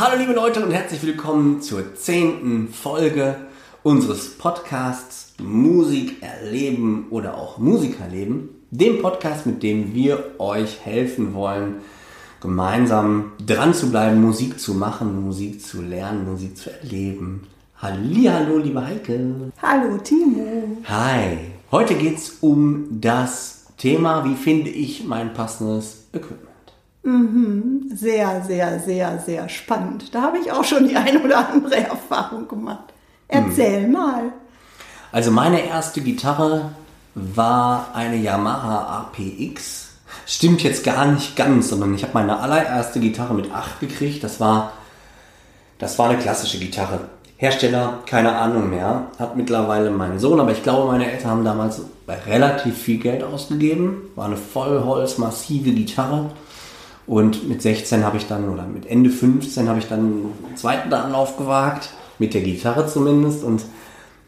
Hallo liebe Leute und herzlich willkommen zur zehnten Folge unseres Podcasts Musik erleben oder auch Musikerleben. Dem Podcast, mit dem wir euch helfen wollen, gemeinsam dran zu bleiben, Musik zu machen, Musik zu lernen, Musik zu erleben. Hallo, liebe Heike. Hallo Timo. Hi. Heute geht es um das Thema, wie finde ich mein passendes Equipment. Mhm. Sehr, sehr, sehr, sehr spannend. Da habe ich auch schon die ein oder andere Erfahrung gemacht. Erzähl mhm. mal. Also meine erste Gitarre war eine Yamaha APX. Stimmt jetzt gar nicht ganz, sondern ich habe meine allererste Gitarre mit 8 gekriegt. Das war, das war eine klassische Gitarre. Hersteller, keine Ahnung mehr. Hat mittlerweile mein Sohn, aber ich glaube, meine Eltern haben damals relativ viel Geld ausgegeben. War eine Vollholz, massive Gitarre. Und mit 16 habe ich dann, oder mit Ende 15 habe ich dann einen zweiten Anlauf gewagt, mit der Gitarre zumindest. Und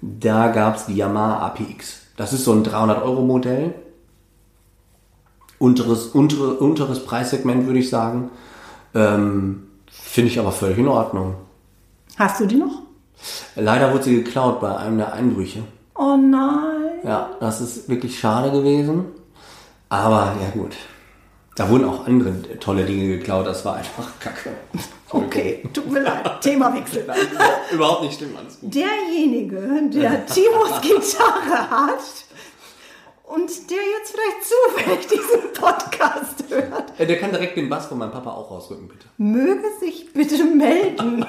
da gab es die Yamaha APX. Das ist so ein 300-Euro-Modell. Unteres, untere, unteres Preissegment, würde ich sagen. Ähm, Finde ich aber völlig in Ordnung. Hast du die noch? Leider wurde sie geklaut bei einem der Einbrüche. Oh nein. Ja, das ist wirklich schade gewesen. Aber ja gut, da wurden auch andere tolle Dinge geklaut, das war einfach kacke. Okay, tut mir leid. Themawechsel. Nein, überhaupt nicht schlimm, alles gut. Derjenige, der Timos Gitarre hat und der jetzt vielleicht zufällig diesen Podcast hört. Ja, der kann direkt den Bass von meinem Papa auch rausrücken, bitte. Möge sich bitte melden.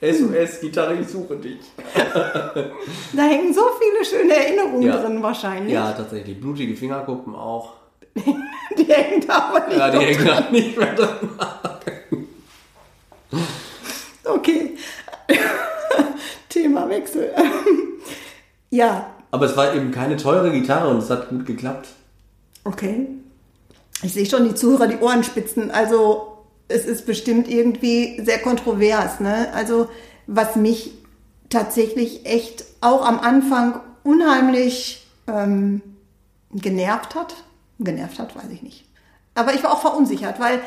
SOS, Gitarre, ich suche dich. da hängen so viele schöne Erinnerungen ja. drin wahrscheinlich. Ja, tatsächlich. Blutige Fingerkuppen auch. die hängen da aber nicht Ja, die hängen da nicht mehr drin. okay. Themawechsel. ja. Aber es war eben keine teure Gitarre und es hat gut geklappt. Okay. Ich sehe schon die Zuhörer die Ohren spitzen. Also es ist bestimmt irgendwie sehr kontrovers. Ne? Also was mich tatsächlich echt auch am Anfang unheimlich ähm, genervt hat, genervt hat, weiß ich nicht. Aber ich war auch verunsichert, weil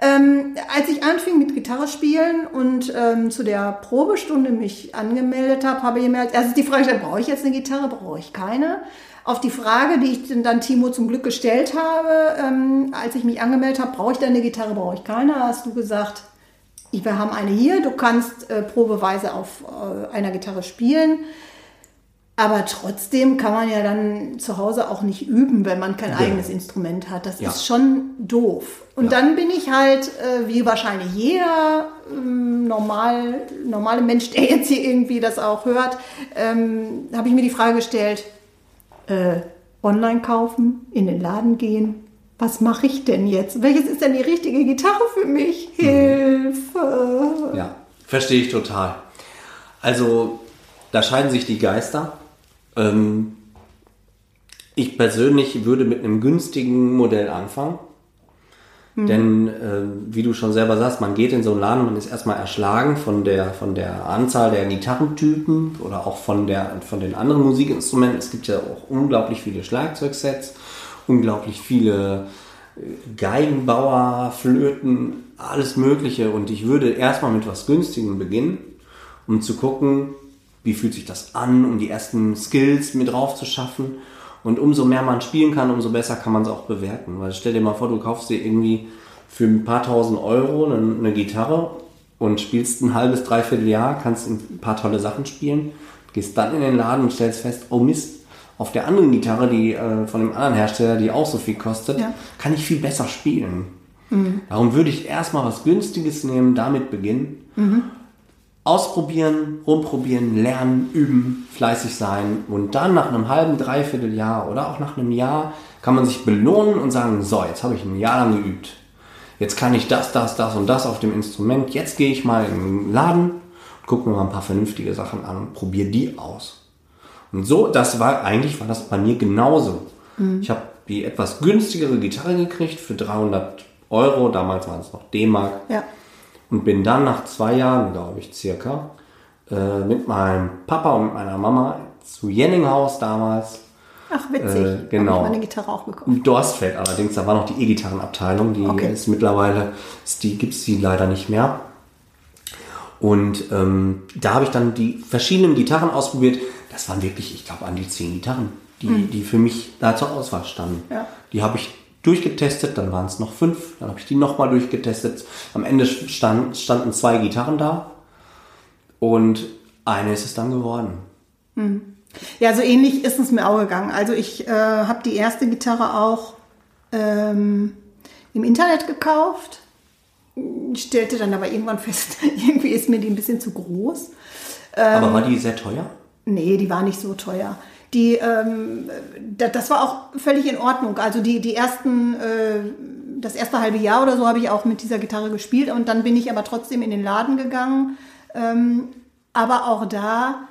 ähm, als ich anfing mit Gitarre spielen und ähm, zu der Probestunde mich angemeldet habe, habe ich mir als erstes die Frage gestellt, brauche ich jetzt eine Gitarre, brauche ich keine? Auf die Frage, die ich dann Timo zum Glück gestellt habe, ähm, als ich mich angemeldet habe, brauche ich denn eine Gitarre, brauche ich keine, hast du gesagt, wir haben eine hier, du kannst äh, probeweise auf äh, einer Gitarre spielen. Aber trotzdem kann man ja dann zu Hause auch nicht üben, wenn man kein ja. eigenes Instrument hat. Das ja. ist schon doof. Und ja. dann bin ich halt, äh, wie wahrscheinlich jeder ähm, normal, normale Mensch, der jetzt hier irgendwie das auch hört, ähm, habe ich mir die Frage gestellt, äh, online kaufen, in den Laden gehen. Was mache ich denn jetzt? Welches ist denn die richtige Gitarre für mich? Mhm. Hilfe! Ja, verstehe ich total. Also, da scheiden sich die Geister. Ähm, ich persönlich würde mit einem günstigen Modell anfangen. Mhm. Denn, äh, wie du schon selber sagst, man geht in so einen Laden, man ist erstmal erschlagen von der, von der Anzahl der Gitarrentypen oder auch von, der, von den anderen Musikinstrumenten. Es gibt ja auch unglaublich viele Schlagzeugsets, unglaublich viele äh, Geigenbauer, Flöten, alles Mögliche. Und ich würde erstmal mit was Günstigem beginnen, um zu gucken, wie fühlt sich das an, um die ersten Skills mit drauf zu schaffen. Und umso mehr man spielen kann, umso besser kann man es auch bewerten. Weil stell dir mal vor, du kaufst dir irgendwie für ein paar tausend Euro eine, eine Gitarre und spielst ein halbes, dreiviertel Jahr, kannst ein paar tolle Sachen spielen, gehst dann in den Laden und stellst fest, oh Mist, auf der anderen Gitarre, die äh, von dem anderen Hersteller, die auch so viel kostet, ja. kann ich viel besser spielen. Mhm. Darum würde ich erstmal was Günstiges nehmen, damit beginnen. Mhm ausprobieren, rumprobieren, lernen, üben, fleißig sein und dann nach einem halben, dreiviertel Jahr oder auch nach einem Jahr kann man sich belohnen und sagen, so, jetzt habe ich ein Jahr lang geübt. Jetzt kann ich das, das, das und das auf dem Instrument. Jetzt gehe ich mal in den Laden, gucke mir mal ein paar vernünftige Sachen an und probiere die aus. Und so, das war eigentlich war das bei mir genauso. Mhm. Ich habe die etwas günstigere Gitarre gekriegt für 300 Euro. Damals waren es noch D-Mark. Ja. Und bin dann nach zwei Jahren, glaube ich, circa, äh, mit meinem Papa und mit meiner Mama zu Jenninghaus damals. Ach, witzig. Äh, genau. Hab ich meine Gitarre auch gekauft. In Dorstfeld allerdings, da war noch die E-Gitarrenabteilung, die Okay. ist mittlerweile, ist die gibt es die leider nicht mehr. Und ähm, da habe ich dann die verschiedenen Gitarren ausprobiert. Das waren wirklich, ich glaube, an die zehn Gitarren, die, die für mich da zur Auswahl standen. Ja. Die habe ich durchgetestet, dann waren es noch fünf, dann habe ich die nochmal durchgetestet. Am Ende stand, standen zwei Gitarren da und eine ist es dann geworden. Ja, so ähnlich ist es mir auch gegangen. Also ich äh, habe die erste Gitarre auch ähm, im Internet gekauft, stellte dann aber irgendwann fest, irgendwie ist mir die ein bisschen zu groß. Aber war die sehr teuer? Nee, die war nicht so teuer. Die, ähm, da- das war auch völlig in Ordnung. Also die, die ersten, äh, das erste halbe Jahr oder so habe ich auch mit dieser Gitarre gespielt und dann bin ich aber trotzdem in den Laden gegangen. Ähm, aber auch da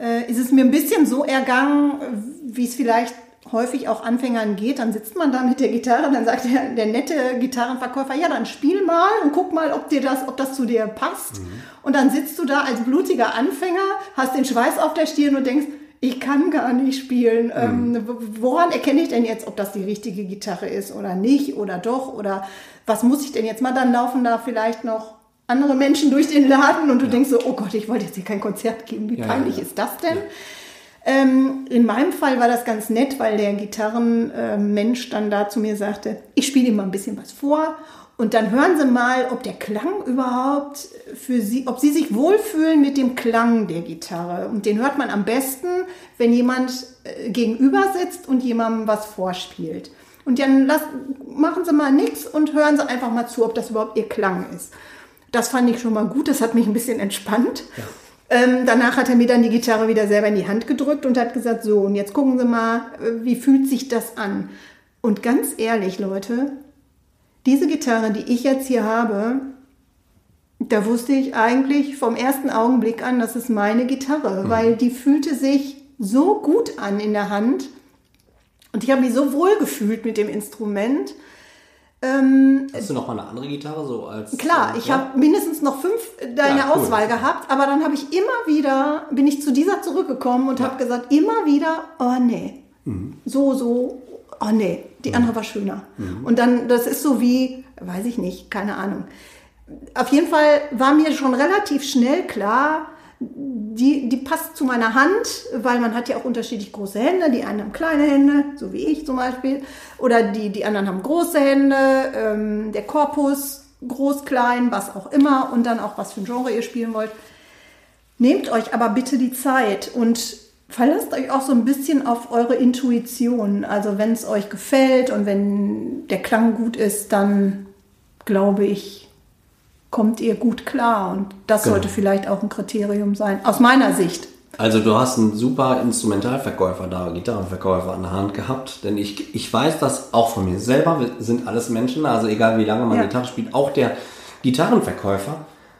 äh, ist es mir ein bisschen so ergangen, wie es vielleicht häufig auch Anfängern geht. Dann sitzt man da mit der Gitarre, dann sagt der, der nette Gitarrenverkäufer, ja, dann spiel mal und guck mal, ob dir das, ob das zu dir passt. Und dann sitzt du da als blutiger Anfänger, hast den Schweiß auf der Stirn und denkst, ich kann gar nicht spielen. Ähm, w- woran erkenne ich denn jetzt, ob das die richtige Gitarre ist oder nicht oder doch oder was muss ich denn jetzt mal? Dann laufen da vielleicht noch andere Menschen durch den Laden und du denkst so, oh Gott, ich wollte jetzt hier kein Konzert geben. Wie Ja, peinlich ja, ja. ist das denn? Ähm, in meinem Fall war das ganz nett, weil der Gitarrenmensch dann da zu mir sagte, ich spiele Ihnen mal ein bisschen was vor und dann hören Sie mal, ob der Klang überhaupt für Sie, ob Sie sich wohlfühlen mit dem Klang der Gitarre. Und den hört man am besten, wenn jemand äh, gegenüber sitzt und jemandem was vorspielt. Und dann lass, machen Sie mal nichts und hören Sie einfach mal zu, ob das überhaupt Ihr Klang ist. Das fand ich schon mal gut, das hat mich ein bisschen entspannt. Ähm, danach hat er mir dann die Gitarre wieder selber in die Hand gedrückt und hat gesagt, so, und jetzt gucken Sie mal, äh, wie fühlt sich das an? Und ganz ehrlich, Leute, diese Gitarre, die ich jetzt hier habe, da wusste ich eigentlich vom ersten Augenblick an, das ist meine Gitarre, weil die fühlte sich so gut an in der Hand und ich habe mich so wohl gefühlt mit dem Instrument. Ähm, Hast du noch mal eine andere Gitarre so als? Klar, äh, ich ja? habe mindestens noch fünf da in Ja, cool. Auswahl gehabt, aber dann habe ich immer wieder, bin ich zu dieser zurückgekommen und habe gesagt, immer wieder, oh nee, Mhm. so, so, oh nee, die andere war schöner. Mhm. Und dann, das ist so wie, weiß ich nicht, keine Ahnung. Auf jeden Fall war mir schon relativ schnell klar, die, die passt zu meiner Hand, weil man hat ja auch unterschiedlich große Hände. Die einen haben kleine Hände, so wie ich zum Beispiel. Oder die, die anderen haben große Hände. Ähm, der Korpus groß, klein, was auch immer. Und dann auch, was für ein Genre ihr spielen wollt. Nehmt euch aber bitte die Zeit und verlasst euch auch so ein bisschen auf eure Intuition. Also wenn es euch gefällt und wenn der Klang gut ist, dann glaube ich, kommt ihr gut klar. Und das Genau. sollte vielleicht auch ein Kriterium sein, aus meiner Sicht. Also du hast einen super Instrumentalverkäufer da, Gitarrenverkäufer an der Hand gehabt, denn ich, ich weiß das auch von mir selber, wir sind alles Menschen, also egal wie lange man Ja. Gitarre spielt, auch der Gitarrenverkäufer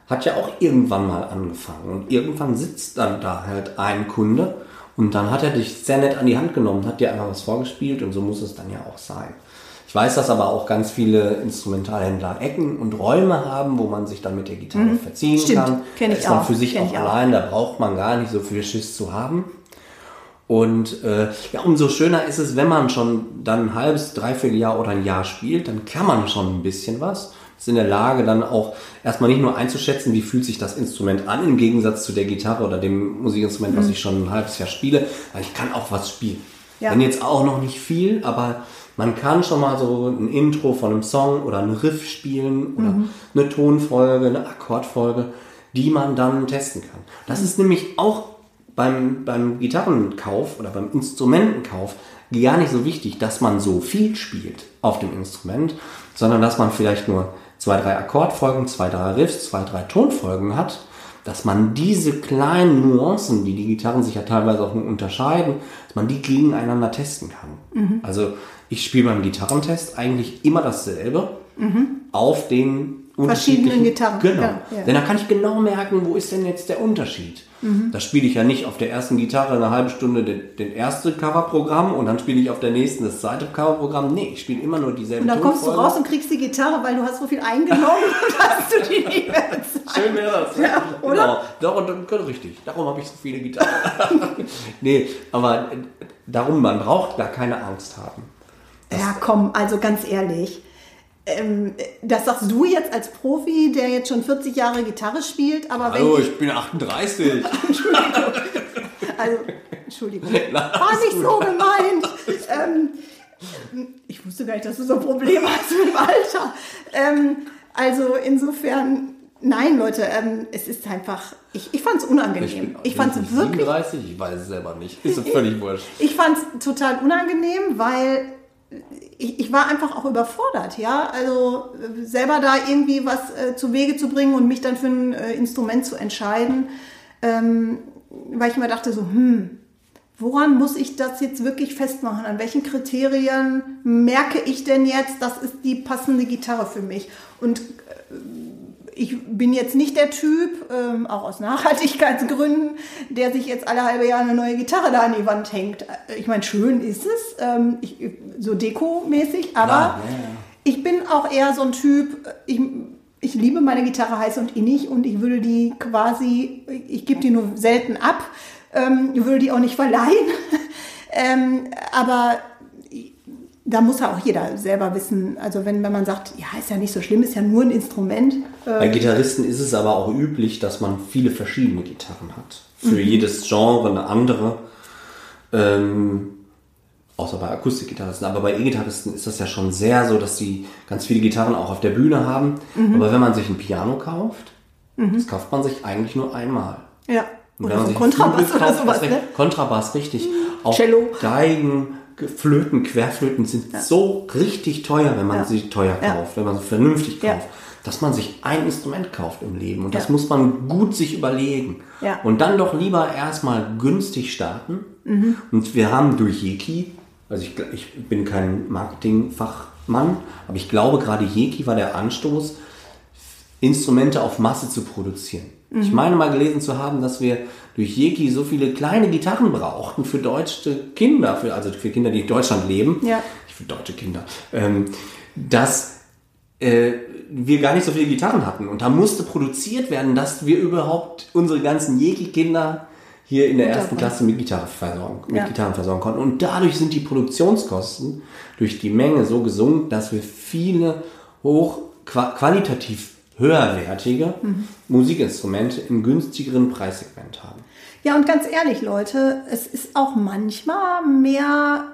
hat ja auch irgendwann mal angefangen und irgendwann sitzt dann da halt ein Kunde und dann hat er dich sehr nett an die Hand genommen, hat dir einfach was vorgespielt und so muss es dann ja auch sein. Ich weiß, dass aber auch ganz viele Instrumentalhändler Ecken und Räume haben, wo man sich dann mit der Gitarre verziehen Mhm. Stimmt, kann. kenn Da ich ist man auch, für sich kenn auch ich auch. allein, da braucht man gar nicht so viel Schiss zu haben. Und äh, ja, umso schöner ist es, wenn man schon dann ein halbes, dreiviertel Jahr oder ein Jahr spielt, dann kann man schon ein bisschen was. Ist in der Lage, dann auch erstmal nicht nur einzuschätzen, wie fühlt sich das Instrument an, im Gegensatz zu der Gitarre oder dem Musikinstrument, was ich schon ein halbes Jahr spiele, weil ich kann auch was spielen. Ja. Wenn jetzt auch noch nicht viel, aber man kann schon mal so ein Intro von einem Song oder einen Riff spielen oder eine Tonfolge, eine Akkordfolge, die man dann testen kann. Das ist nämlich auch beim, beim Gitarrenkauf oder beim Instrumentenkauf gar nicht so wichtig, dass man so viel spielt auf dem Instrument, sondern dass man vielleicht nur zwei, drei Akkordfolgen, zwei, drei Riffs, zwei, drei Tonfolgen hat, dass man diese kleinen Nuancen, die die Gitarren sich ja teilweise auch nur unterscheiden, dass man die gegeneinander testen kann. Also ich spiele beim Gitarrentest eigentlich immer dasselbe. auf den Mhm. Verschiedenen Gitarren, Genau. ja, ja. Denn da kann ich genau merken, wo ist denn jetzt der Unterschied. Mhm. Da spiele ich ja nicht auf der ersten Gitarre eine halbe Stunde den, den erste Coverprogramm und dann spiele ich auf der nächsten das zweite Coverprogramm. Nee, ich spiele immer nur dieselben Und dann kommst du raus und kriegst die Gitarre, weil du hast so viel eingenommen und hast du die nicht mehr bezahlt. Schön wäre das. Ja, oder? Genau. Darum, darum, richtig. Darum habe ich so viele Gitarren. nee, aber darum, man braucht gar keine Angst haben. Ja, komm, also ganz ehrlich. Ähm, das sagst du jetzt als Profi, der jetzt schon 40 Jahre Gitarre spielt, aber wenn ich, ich bin 38. also, Entschuldigung, war nicht so gemeint. Ähm, ich wusste gar nicht, dass du so Probleme hast mit dem Alter. Ähm, also insofern, nein, Leute, ähm, es ist einfach, ich, ich fand es unangenehm. Ich fand es wirklich 37, ich weiß es selber nicht. Ist völlig wurscht. Ich fand es total unangenehm, weil ich, ich war einfach auch überfordert, ja. Also selber da irgendwie was äh, zu Wege zu bringen und mich dann für ein äh, Instrument zu entscheiden, ähm, weil ich mir dachte so, hm, woran muss ich das jetzt wirklich festmachen? An welchen Kriterien merke ich denn jetzt, das ist die passende Gitarre für mich? Und äh, ich bin jetzt nicht der Typ, ähm, auch aus Nachhaltigkeitsgründen, der sich jetzt alle halbe Jahr eine neue Gitarre da an die Wand hängt. Äh, Ich meine, schön ist es, ähm, ich, so dekomäßig, aber Klar, ja, ja. ich bin auch eher so ein Typ, äh, ich, ich liebe meine Gitarre heiß und innig und ich würde die quasi, ich gebe die nur selten ab, ähm, ich würde die auch nicht verleihen. ähm, aber da muss ja auch jeder selber wissen. Also wenn, wenn man sagt, ja, ist ja nicht so schlimm, ist ja nur ein Instrument. Äh, Bei Gitarristen ist es aber auch üblich, dass man viele verschiedene Gitarren hat. Für jedes Genre eine andere. Ähm, außer bei Akustikgitarristen. Aber bei E-Gitarristen ist das ja schon sehr so, dass sie ganz viele Gitarren auch auf der Bühne haben. Aber wenn man sich ein Piano kauft, das kauft man sich eigentlich nur einmal. ja. Und Oder wenn so man ein sich Kontrabass Flügel oder kauft, sowas. Ne? Kontrabass, richtig. Auch Cello. Geigen, Ge- Flöten, Querflöten sind so richtig teuer, wenn man Ja. sie teuer Ja. kauft, wenn man sie vernünftig Ja. kauft, dass man sich ein Instrument kauft im Leben. Und das Ja. muss man gut sich überlegen. Ja. Und dann doch lieber erstmal günstig starten. Mhm. Und wir haben durch Yeki, also ich, ich bin kein Marketingfachmann, aber ich glaube gerade Yeki war der Anstoß, Instrumente auf Masse zu produzieren. Ich Mhm. meine mal gelesen zu haben, dass wir durch Yeki so viele kleine Gitarren brauchten für deutsche Kinder, für, also für Kinder, die in Deutschland leben, Ja. nicht für deutsche Kinder, ähm, dass äh, wir gar nicht so viele Gitarren hatten. Und da musste produziert werden, dass wir überhaupt unsere ganzen Yeki-Kinder hier in der ersten Unterbringen. Klasse mit Gitarre versorgen, mit Ja. Gitarren versorgen konnten. Und dadurch sind die Produktionskosten durch die Menge so gesunken, dass wir viele hoch qua qualitativ höherwertige Mhm. Musikinstrumente im günstigeren Preissegment haben. Ja, und ganz ehrlich, Leute, es ist auch manchmal mehr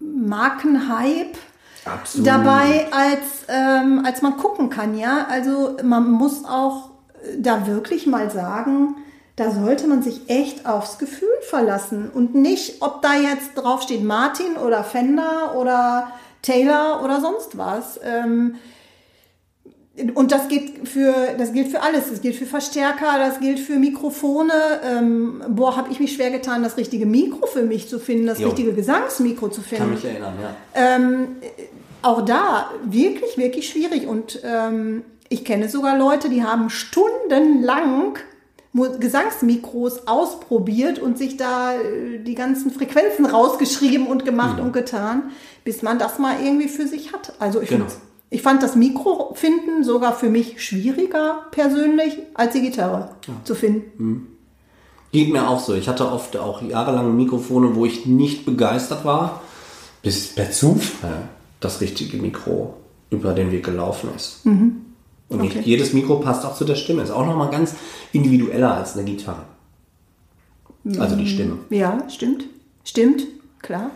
Markenhype Absolut. dabei, als, ähm, als man gucken kann, ja. Also man muss auch äh, da wirklich mal sagen, da sollte man sich echt aufs Gefühl verlassen und nicht, ob da jetzt draufsteht Martin oder Fender oder Taylor oder sonst was. Ähm, und das gilt für das gilt für alles. Das gilt für Verstärker, das gilt für Mikrofone. Ähm, boah, habe ich mich schwer getan, das richtige Mikro für mich zu finden, das Jo. richtige Gesangsmikro zu Kann finden. mich erinnern, ja. Ähm, auch da wirklich, wirklich schwierig. Und ähm, ich kenne sogar Leute, die haben stundenlang Gesangsmikros ausprobiert und sich da äh, die ganzen Frequenzen rausgeschrieben und gemacht und getan, bis man das mal irgendwie für sich hat. Also ich, Genau. find's- ich fand das Mikro finden sogar für mich schwieriger persönlich als die Gitarre zu finden. Geht mir auch so. Ich hatte oft auch jahrelang Mikrofone, wo ich nicht begeistert war, bis per Zufall das richtige Mikro über den Weg gelaufen ist. Und nicht jedes Mikro passt auch zu der Stimme. Ist auch nochmal ganz individueller als eine Gitarre. Also die Stimme. Ja, stimmt. Stimmt, klar.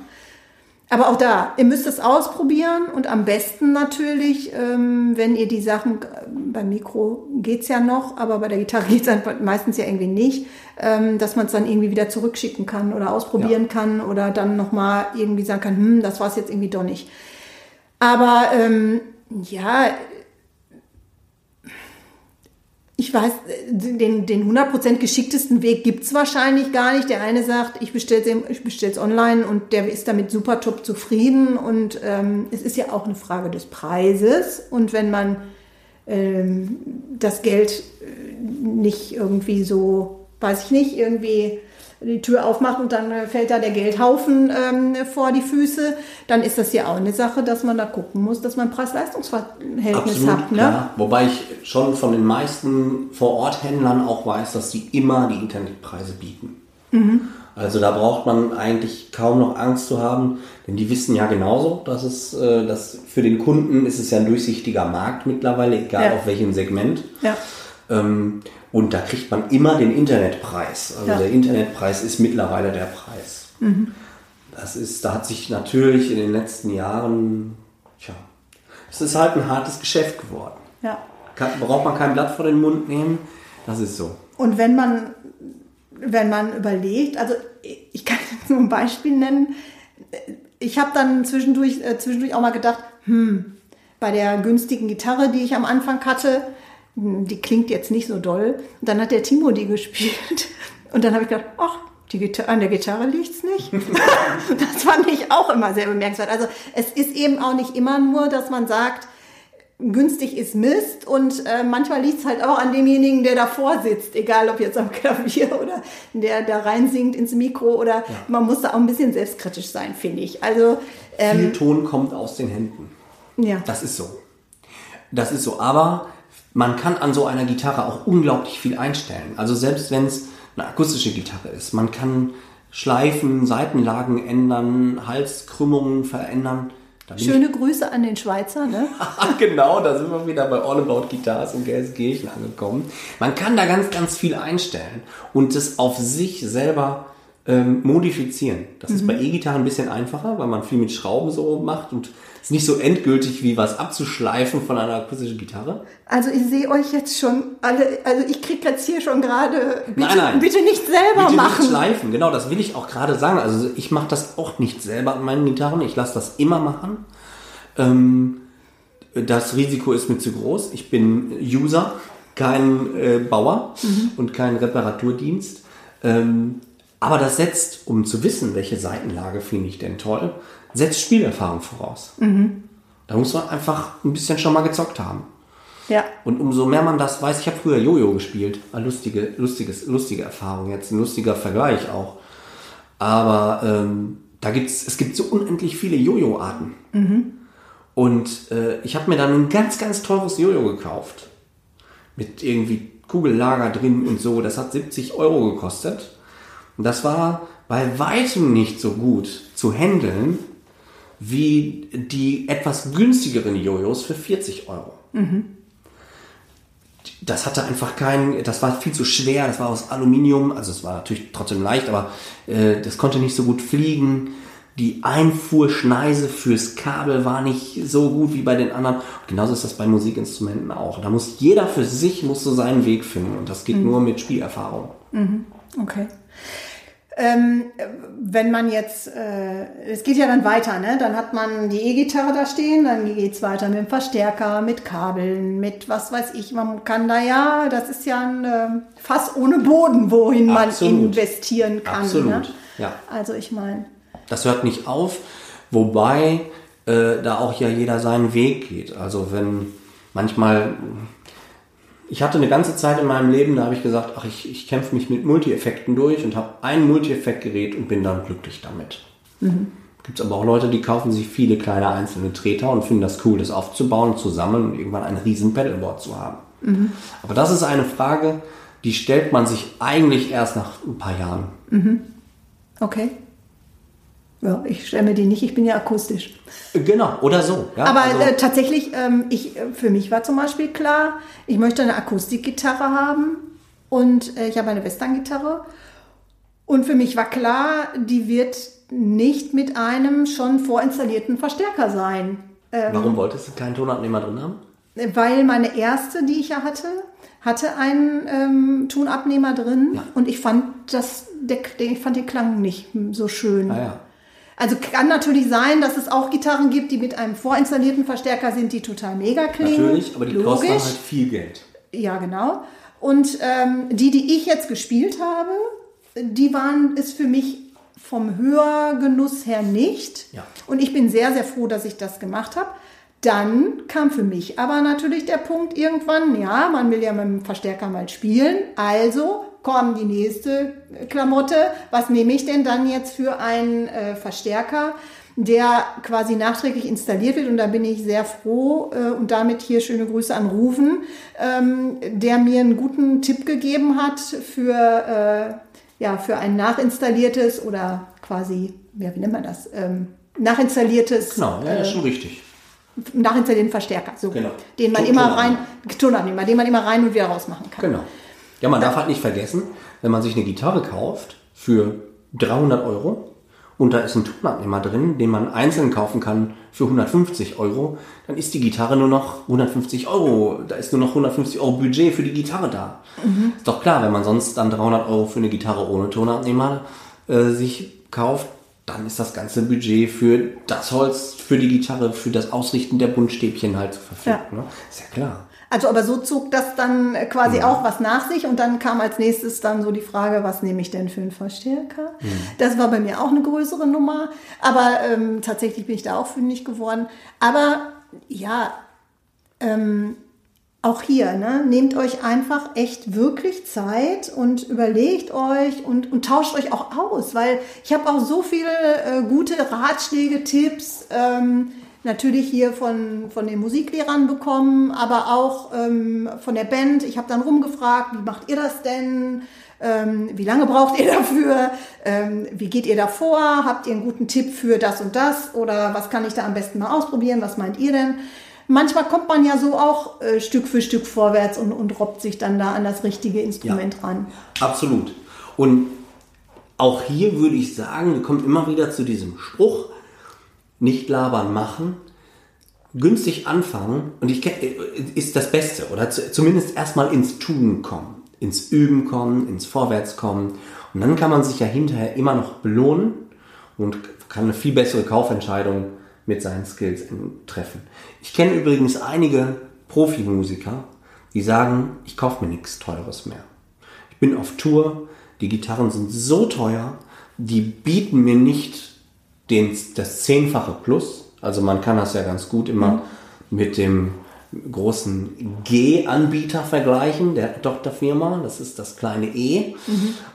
Aber auch da, ihr müsst es ausprobieren und am besten natürlich, ähm, wenn ihr die Sachen, beim Mikro geht's ja noch, aber bei der Gitarre geht's einfach meistens ja irgendwie nicht, ähm, dass man es dann irgendwie wieder zurückschicken kann oder ausprobieren Ja. kann oder dann nochmal irgendwie sagen kann, hm, das war's jetzt irgendwie doch nicht. Aber ähm, ja, ich weiß, den, den 100% geschicktesten Weg gibt's wahrscheinlich gar nicht. Der eine sagt, ich bestelle es ich online und der ist damit super top zufrieden. Und ähm, es ist ja auch eine Frage des Preises. Und wenn man ähm, das Geld äh, nicht irgendwie so, weiß ich nicht, irgendwie die Tür aufmacht und dann fällt da der Geldhaufen ähm, vor die Füße, dann ist das ja auch eine Sache, dass man da gucken muss, dass man Preis-Leistungs-Verhältnis hat. Ne? Klar. Wobei ich schon von den meisten Vor-Ort-Händlern auch weiß, dass sie immer die Internetpreise bieten. Mhm. Also da braucht man eigentlich kaum noch Angst zu haben, denn die wissen ja genauso, dass es, äh, dass für den Kunden ist es ja ein durchsichtiger Markt mittlerweile, egal ja. auf welchem Segment. Ja. Ähm, und da kriegt man immer den Internetpreis. Also ja. der Internetpreis ist mittlerweile der Preis. Mhm. Das ist, da hat sich natürlich in den letzten Jahren, tja, es ist halt ein hartes Geschäft geworden. Ja. Kann, braucht man kein Blatt vor den Mund nehmen. Das ist so. Und wenn man, wenn man überlegt, also ich kann jetzt nur ein Beispiel nennen. Ich habe dann zwischendurch, äh, zwischendurch auch mal gedacht, hm, bei der günstigen Gitarre, die ich am Anfang hatte, die klingt jetzt nicht so doll. Und dann hat der Timo die gespielt. Und dann habe ich gedacht, ach, die an der Gitarre liegt's nicht. das fand ich auch immer sehr bemerkenswert. Also es ist eben auch nicht immer nur, dass man sagt, günstig ist Mist und äh, manchmal liegt's halt auch an demjenigen, der davor sitzt, egal ob jetzt am Klavier oder der da reinsingt ins Mikro oder ja. man muss da auch ein bisschen selbstkritisch sein, finde ich. Also ähm, viel Ton kommt aus den Händen. Ja. Das ist so. Das ist so. Aber man kann an so einer Gitarre auch unglaublich viel einstellen. Also selbst wenn es eine akustische Gitarre ist, man kann Schleifen, Seitenlagen ändern, Halskrümmungen verändern. Schöne Grüße an den Schweizer, ne? genau, da sind wir wieder bei All About Guitars und Gelsenkirchen angekommen. Man kann da ganz, ganz viel einstellen und das auf sich selber ähm, modifizieren. Das mhm. ist bei E-Gitarren ein bisschen einfacher, weil man viel mit Schrauben so macht und ist nicht so endgültig wie was abzuschleifen von einer akustischen Gitarre. Also ich sehe euch jetzt schon alle, also ich kriege jetzt hier schon gerade, bitte, nein, nein. bitte nicht selber bitte machen. Nicht schleifen, genau, das will ich auch gerade sagen. Also ich mache das auch nicht selber an meinen Gitarren, ich lasse das immer machen. Ähm, das Risiko ist mir zu groß. Ich bin User, kein äh, Bauer mhm. und kein Reparaturdienst. Ähm, aber das setzt, um zu wissen, welche Seitenlage finde ich denn toll, setzt Spielerfahrung voraus. Mhm. Da muss man einfach ein bisschen schon mal gezockt haben. Ja. Und umso mehr man das weiß, ich habe früher Jojo gespielt, eine lustige, lustiges, lustige Erfahrung, jetzt ein lustiger Vergleich auch. Aber ähm, da gibt's, es gibt so unendlich viele Jojo-Arten. Mhm. Und äh, ich habe mir dann ein ganz, ganz teures Jojo gekauft. Mit irgendwie Kugellager drin und so. Das hat 70 Euro gekostet. Und das war bei weitem nicht so gut zu handeln wie die etwas günstigeren Jojos für 40 Euro. Mhm. Das hatte einfach keinen, das war viel zu schwer, das war aus Aluminium, also es war natürlich trotzdem leicht, aber äh, das konnte nicht so gut fliegen. Die Einfuhrschneise fürs Kabel war nicht so gut wie bei den anderen. Und genauso ist das bei Musikinstrumenten auch. Da muss jeder für sich muss so seinen Weg finden und das geht mhm. nur mit Spielerfahrung. Mhm. Okay. Ähm, wenn man jetzt, äh, es geht ja dann weiter, ne? Dann hat man die E-Gitarre da stehen, dann geht's weiter mit dem Verstärker, mit Kabeln, mit was weiß ich. Man kann da ja, das ist ja ein äh, Fass ohne Boden, wohin Absolut. man investieren kann. Ne? Absolut, ne? ja. Also ich meine. Das hört nicht auf, wobei äh, da auch ja jeder seinen Weg geht. Also wenn manchmal ich hatte eine ganze Zeit in meinem Leben, da habe ich gesagt, ach, ich, ich kämpfe mich mit Multi-Effekten durch und habe ein Multi-Effekt-Gerät und bin dann glücklich damit. Mhm. Gibt es aber auch Leute, die kaufen sich viele kleine einzelne Treter und finden das cool, das aufzubauen, zu sammeln und irgendwann ein riesen Pedalboard zu haben. Mhm. Aber das ist eine Frage, die stellt man sich eigentlich erst nach ein paar Jahren. Mhm. Okay. Ja, ich stelle mir die nicht, ich bin ja akustisch. Genau, oder so. Ja, Aber also, äh, tatsächlich, ähm, ich, äh, für mich war zum Beispiel klar, ich möchte eine Akustikgitarre haben und äh, ich habe eine Western-Gitarre. Und für mich war klar, die wird nicht mit einem schon vorinstallierten Verstärker sein. Ähm, Warum wolltest du keinen Tonabnehmer drin haben? Weil meine erste, die ich ja hatte, hatte einen ähm, Tonabnehmer drin ja. und ich fand das, der, ich fand den Klang nicht so schön. Ah, ja. Also kann natürlich sein, dass es auch Gitarren gibt, die mit einem vorinstallierten Verstärker sind, die total mega klingen. Natürlich, aber die Logisch. kosten halt viel Geld. Ja, genau. Und ähm, die, die ich jetzt gespielt habe, die waren es für mich vom Hörgenuss her nicht. Ja. Und ich bin sehr, sehr froh, dass ich das gemacht habe. Dann kam für mich aber natürlich der Punkt irgendwann, ja, man will ja mit dem Verstärker mal spielen. Also kommt die nächste Klamotte. Was nehme ich denn dann jetzt für einen äh, Verstärker? der quasi nachträglich installiert wird. Und da bin ich sehr froh äh, und damit hier schöne Grüße an Rufen, ähm, der mir einen guten Tipp gegeben hat für, äh, ja, für ein nachinstalliertes oder quasi, ja, wie nennt man das? Ähm, nachinstalliertes. Genau, ja, äh, ist schon richtig. Nachinstallierten Verstärker, so, Genau. den man Ton- immer rein, Tonabnehmer, den man immer rein und wieder rausmachen kann. Genau. Ja, man darf halt nicht vergessen, wenn man sich eine Gitarre kauft für 300 Euro und da ist ein Tonabnehmer drin, den man einzeln kaufen kann für 150 Euro, dann ist die Gitarre nur noch 150 Euro. Da ist nur noch 150 Euro Budget für die Gitarre da. Ist doch klar, wenn man sonst dann 300 Euro für eine Gitarre ohne Tonabnehmer äh, sich kauft, dann ist das ganze Budget für das Holz, für die Gitarre, für das Ausrichten der Buntstäbchen halt zur Verfügung. Ja. Ne? Ist ja klar. Also aber so zog das dann äh, quasi Ja. auch was nach sich und dann kam als nächstes dann so die Frage, was nehme ich denn für einen Verstärker? Das war bei mir auch eine größere Nummer, aber ähm, tatsächlich bin ich da auch fündig geworden. Aber ja, ähm, auch hier, ne, nehmt euch einfach echt wirklich Zeit und überlegt euch und, und tauscht euch auch aus, weil ich habe auch so viele äh, gute Ratschläge, Tipps, ähm, natürlich hier von, von den Musiklehrern bekommen, aber auch ähm, von der Band. Ich habe dann rumgefragt, wie macht ihr das denn? Ähm, wie lange braucht ihr dafür? Ähm, wie geht ihr da vor? Habt ihr einen guten Tipp für das und das? Oder was kann ich da am besten mal ausprobieren? Was meint ihr denn? Manchmal kommt man ja so auch äh, Stück für Stück vorwärts und, und robbt sich dann da an das richtige Instrument ran. Absolut. Und auch hier würde ich sagen, wir kommen immer wieder zu diesem Spruch, nicht labern machen, günstig anfangen und ich ist das Beste oder zu, zumindest erstmal ins Tun kommen, ins Üben kommen, ins Vorwärts kommen und dann kann man sich ja hinterher immer noch belohnen und kann eine viel bessere Kaufentscheidung mit seinen Skills treffen. Ich kenne übrigens einige Profimusiker, die sagen, ich kaufe mir nichts Teures mehr. Ich bin auf Tour, die Gitarren sind so teuer, die bieten mir nicht den, das zehnfache Plus. Also man kann das ja ganz gut immer mit dem großen G-Anbieter vergleichen, der Tochterfirma. Das ist das kleine E.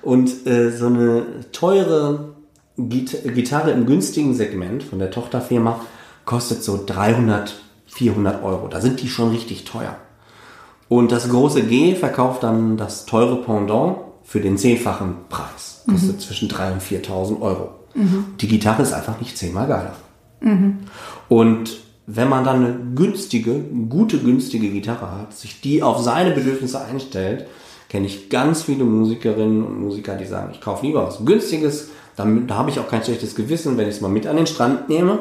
Und äh, so eine teure Git Gitarre im günstigen Segment von der Tochterfirma kostet so 300, 400 Euro. Da sind die schon richtig teuer. Und das große G verkauft dann das teure Pendant für den zehnfachen Preis. Kostet zwischen 3.000 und 4.000 Euro. Die Gitarre ist einfach nicht zehnmal geiler. Und wenn man dann eine günstige, gute, günstige Gitarre hat, sich die auf seine Bedürfnisse einstellt, kenne ich ganz viele Musikerinnen und Musiker, die sagen, ich kaufe lieber was Günstiges, damit, da habe ich auch kein schlechtes Gewissen, wenn ich es mal mit an den Strand nehme.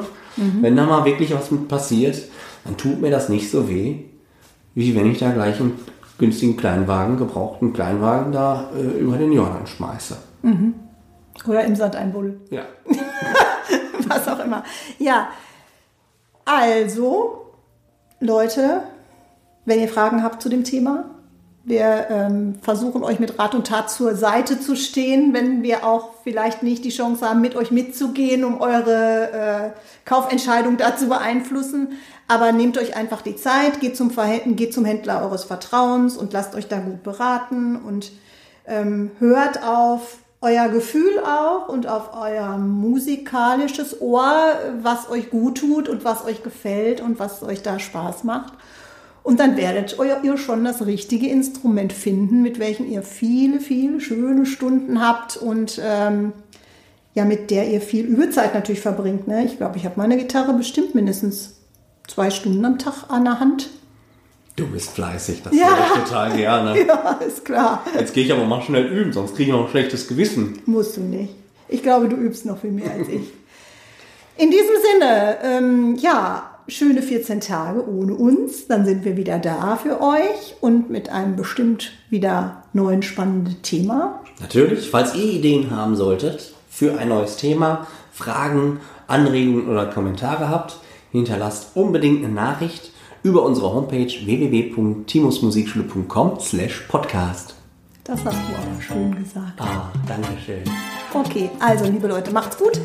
Wenn da mal wirklich was mit passiert, dann tut mir das nicht so weh, wie wenn ich da gleich einen günstigen Kleinwagen, gebrauchten Kleinwagen da äh, über den Jordan schmeiße. Oder im Sand einbuddeln. Ja. was auch immer. Ja, also, Leute, wenn ihr Fragen habt zu dem Thema, wir ähm, versuchen euch mit Rat und Tat zur Seite zu stehen, wenn wir auch vielleicht nicht die Chance haben, mit euch mitzugehen, um eure äh, Kaufentscheidung da zu beeinflussen. Aber nehmt euch einfach die Zeit, geht zum, Verhältn- geht zum Händler eures Vertrauens und lasst euch da gut beraten und ähm, hört auf euer Gefühl auch und auf euer musikalisches Ohr, was euch gut tut und was euch gefällt und was euch da Spaß macht. Und dann werdet ihr schon das richtige Instrument finden, mit welchem ihr viele, viele schöne Stunden habt und ähm, ja, mit der ihr viel Übezeit natürlich verbringt. Ne? Ich glaube, ich habe meine Gitarre bestimmt mindestens zwei Stunden am Tag an der Hand. Du bist fleißig, das Ja. höre ich total gerne. Ja, ist klar. Jetzt gehe ich aber mal schnell üben, sonst kriege ich noch ein schlechtes Gewissen. Musst du nicht. Ich glaube, du übst noch viel mehr als ich. In diesem Sinne, ähm, ja, schöne 14 Tage ohne uns. Dann sind wir wieder da für euch und mit einem bestimmt wieder neuen spannenden Thema. Natürlich, falls ihr Ideen haben solltet für ein neues Thema, Fragen, Anregungen oder Kommentare habt, hinterlasst unbedingt eine Nachricht über unsere Homepage www.timusmusikschule.com slash podcast. Das hast du aber schön gesagt. Ah, danke schön. Okay, also liebe Leute, macht's gut.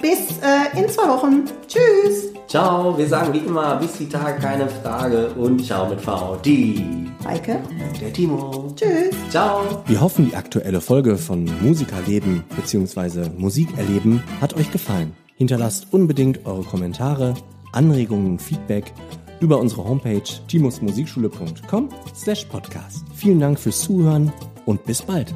Bis äh, in zwei Wochen. Tschüss. Ciao, wir sagen wie immer, bis die Tage keine Frage und ciao mit V. Die Heike. der Timo. Tschüss. Ciao. Wir hoffen, die aktuelle Folge von Musikerleben bzw. Musikerleben hat euch gefallen. Hinterlasst unbedingt eure Kommentare, Anregungen und Feedback über unsere Homepage timusmusikschule.com slash podcast. Vielen Dank fürs Zuhören und bis bald.